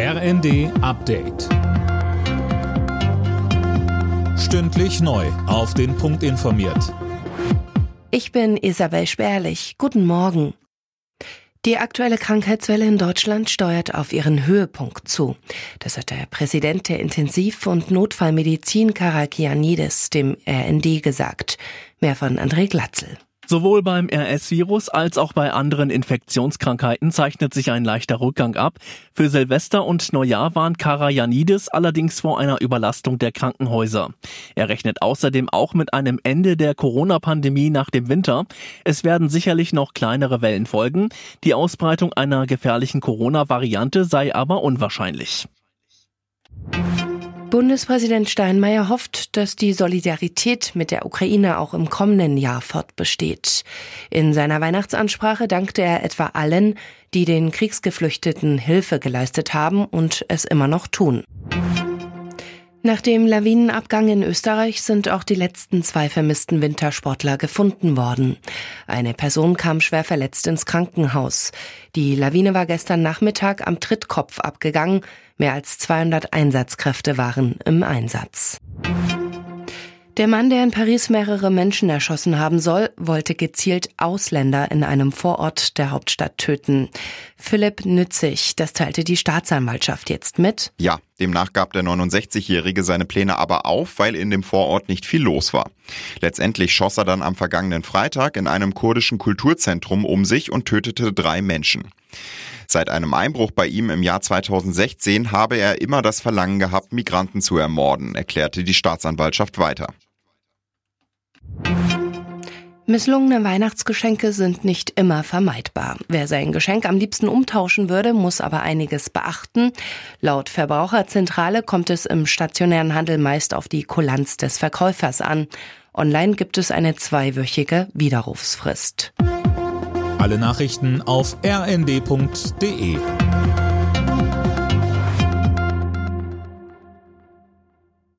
RND Update. Stündlich neu. Auf den Punkt informiert. Ich bin Isabel Spärlich. Guten Morgen. Die aktuelle Krankheitswelle in Deutschland steuert auf ihren Höhepunkt zu. Das hat der Präsident der Intensiv- und Notfallmedizin Karakianidis dem RND gesagt. Mehr von André Glatzel. Sowohl beim RS-Virus als auch bei anderen Infektionskrankheiten zeichnet sich ein leichter Rückgang ab. Für Silvester und Neujahr warnt Karajanidis allerdings vor einer Überlastung der Krankenhäuser. Er rechnet außerdem auch mit einem Ende der Corona-Pandemie nach dem Winter. Es werden sicherlich noch kleinere Wellen folgen. Die Ausbreitung einer gefährlichen Corona-Variante sei aber unwahrscheinlich. Bundespräsident Steinmeier hofft, dass die Solidarität mit der Ukraine auch im kommenden Jahr fortbesteht. In seiner Weihnachtsansprache dankte er etwa allen, die den Kriegsgeflüchteten Hilfe geleistet haben und es immer noch tun. Nach dem Lawinenabgang in Österreich sind auch die letzten zwei vermissten Wintersportler gefunden worden. Eine Person kam schwer verletzt ins Krankenhaus. Die Lawine war gestern Nachmittag am Trittkopf abgegangen. Mehr als 200 Einsatzkräfte waren im Einsatz. Der Mann, der in Paris mehrere Menschen erschossen haben soll, wollte gezielt Ausländer in einem Vorort der Hauptstadt töten. Philipp Nützig, das teilte die Staatsanwaltschaft jetzt mit. Ja, demnach gab der 69-Jährige seine Pläne aber auf, weil in dem Vorort nicht viel los war. Letztendlich schoss er dann am vergangenen Freitag in einem kurdischen Kulturzentrum um sich und tötete drei Menschen. Seit einem Einbruch bei ihm im Jahr 2016 habe er immer das Verlangen gehabt, Migranten zu ermorden, erklärte die Staatsanwaltschaft weiter. Misslungene Weihnachtsgeschenke sind nicht immer vermeidbar. Wer sein Geschenk am liebsten umtauschen würde, muss aber einiges beachten. Laut Verbraucherzentrale kommt es im stationären Handel meist auf die Kulanz des Verkäufers an. Online gibt es eine zweiwöchige Widerrufsfrist. Alle Nachrichten auf rnd.de